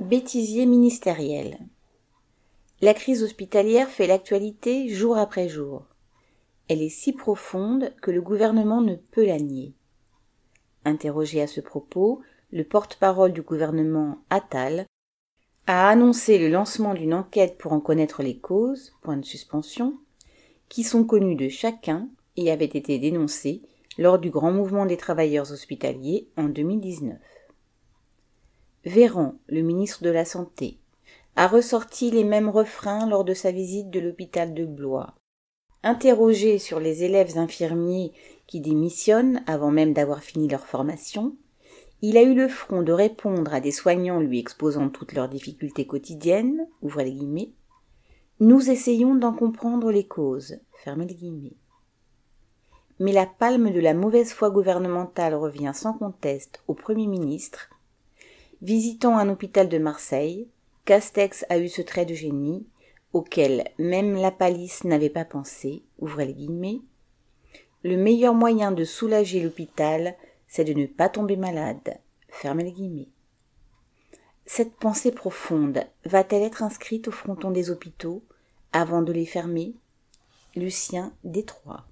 Bêtisier ministériel. La crise hospitalière fait l'actualité jour après jour. Elle est si profonde que le gouvernement ne peut la nier. Interrogé à ce propos, le porte-parole du gouvernement, Attal, a annoncé le lancement d'une enquête pour en connaître les causes, point de suspension, qui sont connues de chacun et avaient été dénoncées lors du grand mouvement des travailleurs hospitaliers en 2019. Véran, le ministre de la Santé, a ressorti les mêmes refrains lors de sa visite de l'hôpital de Blois. Interrogé sur les élèves infirmiers qui démissionnent avant même d'avoir fini leur formation, il a eu le front de répondre à des soignants lui exposant toutes leurs difficultés quotidiennes, nous essayons d'en comprendre les causes. Mais la palme de la mauvaise foi gouvernementale revient sans conteste au Premier ministre Visitant un hôpital de Marseille, Castex a eu ce trait de génie, auquel même la palisse n'avait pas pensé, ouvrez les guillemets. Le meilleur moyen de soulager l'hôpital, c'est de ne pas tomber malade, fermez les guillemets. Cette pensée profonde va-t-elle être inscrite au fronton des hôpitaux avant de les fermer? Lucien Détroit.